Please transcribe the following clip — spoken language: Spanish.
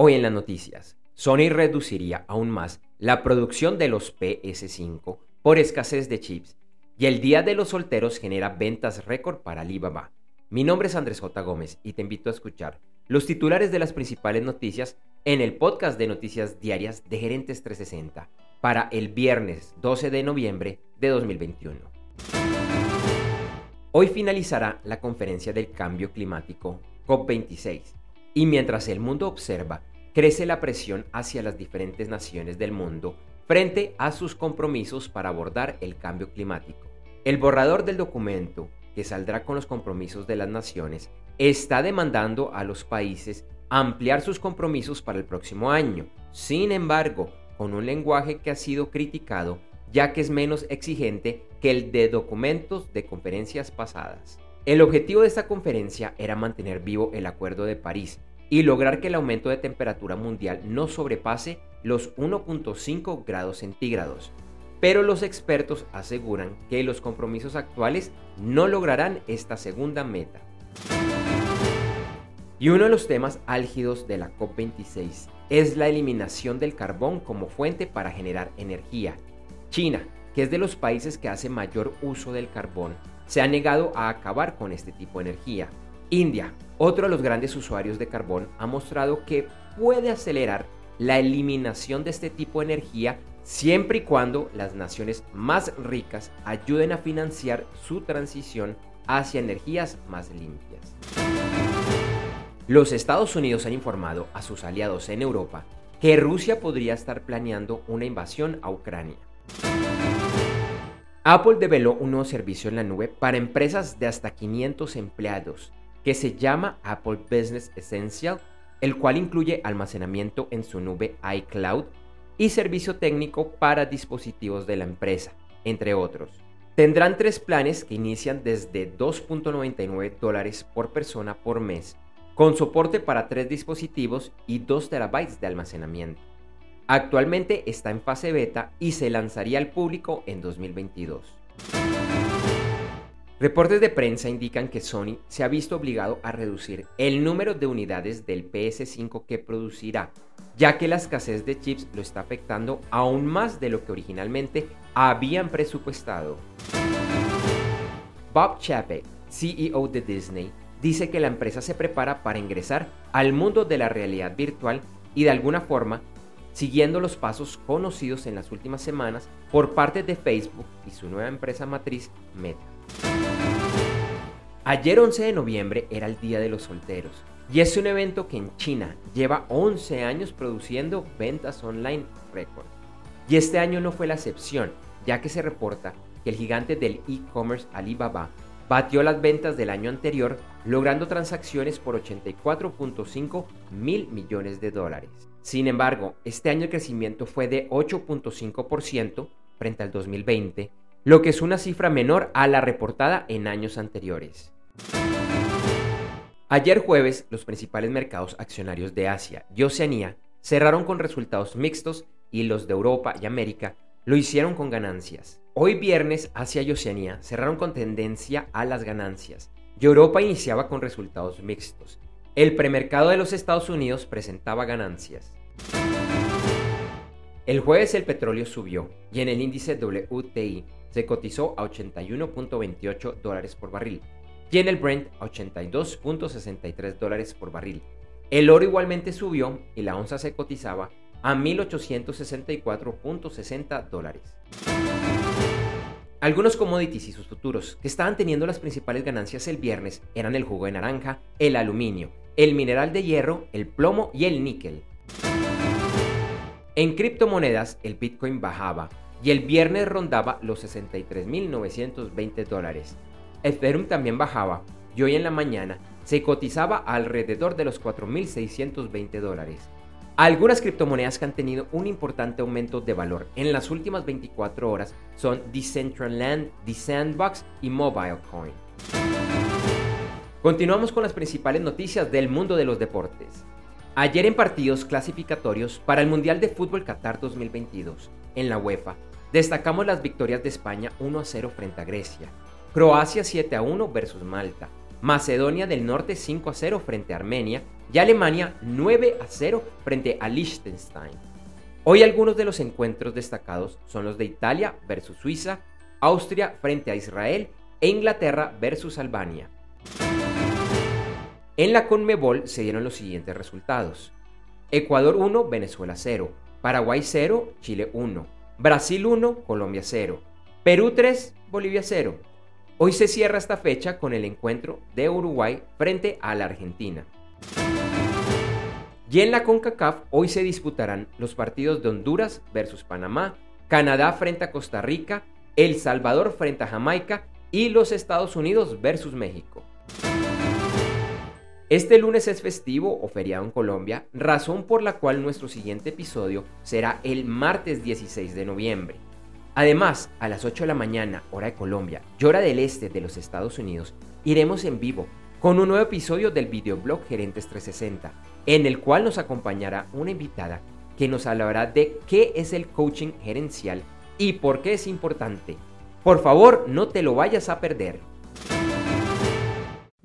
Hoy en las noticias, Sony reduciría aún más la producción de los PS5 por escasez de chips y el Día de los Solteros genera ventas récord para Alibaba. Mi nombre es Andrés J. Gómez y te invito a escuchar los titulares de las principales noticias en el podcast de noticias diarias de Gerentes 360 para el viernes 12 de noviembre de 2021. Hoy finalizará la conferencia del cambio climático COP26 y mientras el mundo observa, crece la presión hacia las diferentes naciones del mundo frente a sus compromisos para abordar el cambio climático. El borrador del documento, que saldrá con los compromisos de las naciones, está demandando a los países ampliar sus compromisos para el próximo año. Sin embargo, con un lenguaje que ha sido criticado ya que es menos exigente que el de documentos de conferencias pasadas. El objetivo de esta conferencia era mantener vivo el Acuerdo de París y lograr que el aumento de temperatura mundial no sobrepase los 1.5 grados centígrados. Pero los expertos aseguran que los compromisos actuales no lograrán esta segunda meta. Y uno de los temas álgidos de la COP26 es la eliminación del carbón como fuente para generar energía. China, que es de los países que hace mayor uso del carbón, se ha negado a acabar con este tipo de energía. India, otro de los grandes usuarios de carbón, ha mostrado que puede acelerar la eliminación de este tipo de energía siempre y cuando las naciones más ricas ayuden a financiar su transición hacia energías más limpias. Los Estados Unidos han informado a sus aliados en Europa que Rusia podría estar planeando una invasión a Ucrania. Apple develó un nuevo servicio en la nube para empresas de hasta 500 empleados que se llama Apple Business Essential, el cual incluye almacenamiento en su nube iCloud y servicio técnico para dispositivos de la empresa, entre otros. Tendrán tres planes que inician desde 2.99 dólares por persona por mes, con soporte para tres dispositivos y 2 terabytes de almacenamiento. Actualmente está en fase beta y se lanzaría al público en 2022. Reportes de prensa indican que Sony se ha visto obligado a reducir el número de unidades del PS5 que producirá, ya que la escasez de chips lo está afectando aún más de lo que originalmente habían presupuestado. Bob Chapek, CEO de Disney, dice que la empresa se prepara para ingresar al mundo de la realidad virtual y de alguna forma siguiendo los pasos conocidos en las últimas semanas por parte de Facebook y su nueva empresa matriz Meta. Ayer 11 de noviembre era el Día de los Solteros y es un evento que en China lleva 11 años produciendo ventas online récord. Y este año no fue la excepción, ya que se reporta que el gigante del e-commerce Alibaba batió las ventas del año anterior, logrando transacciones por 84.5 mil millones de dólares. Sin embargo, este año el crecimiento fue de 8.5% frente al 2020, lo que es una cifra menor a la reportada en años anteriores. Ayer jueves, los principales mercados accionarios de Asia y Oceanía cerraron con resultados mixtos y los de Europa y América lo hicieron con ganancias. Hoy viernes, Asia y Oceanía cerraron con tendencia a las ganancias y Europa iniciaba con resultados mixtos. El premercado de los Estados Unidos presentaba ganancias. El jueves el petróleo subió y en el índice WTI se cotizó a 81.28 dólares por barril y en el Brent a 82.63 dólares por barril. El oro igualmente subió y la onza se cotizaba a 1864.60 dólares. Algunos commodities y sus futuros que estaban teniendo las principales ganancias el viernes eran el jugo de naranja, el aluminio, el mineral de hierro, el plomo y el níquel. En criptomonedas, el Bitcoin bajaba y el viernes rondaba los 63.920 dólares. Ethereum también bajaba y hoy en la mañana se cotizaba alrededor de los 4.620 dólares. Algunas criptomonedas que han tenido un importante aumento de valor en las últimas 24 horas son Decentraland, Sandbox y MobileCoin. Continuamos con las principales noticias del mundo de los deportes. Ayer en partidos clasificatorios para el Mundial de Fútbol Qatar 2022 en la UEFA, destacamos las victorias de España 1 a 0 frente a Grecia, Croacia 7 a 1 versus Malta, Macedonia del Norte 5 a 0 frente a Armenia y Alemania 9 a 0 frente a Liechtenstein. Hoy algunos de los encuentros destacados son los de Italia versus Suiza, Austria frente a Israel e Inglaterra versus Albania. En la Conmebol se dieron los siguientes resultados. Ecuador 1, Venezuela 0, Paraguay 0, Chile 1, Brasil 1, Colombia 0, Perú 3, Bolivia 0. Hoy se cierra esta fecha con el encuentro de Uruguay frente a la Argentina. Y en la CONCACAF hoy se disputarán los partidos de Honduras versus Panamá, Canadá frente a Costa Rica, El Salvador frente a Jamaica y los Estados Unidos versus México. Este lunes es festivo o feriado en Colombia, razón por la cual nuestro siguiente episodio será el martes 16 de noviembre. Además, a las 8 de la mañana, hora de Colombia y hora del este de los Estados Unidos, iremos en vivo con un nuevo episodio del videoblog Gerentes 360, en el cual nos acompañará una invitada que nos hablará de qué es el coaching gerencial y por qué es importante. Por favor, no te lo vayas a perder.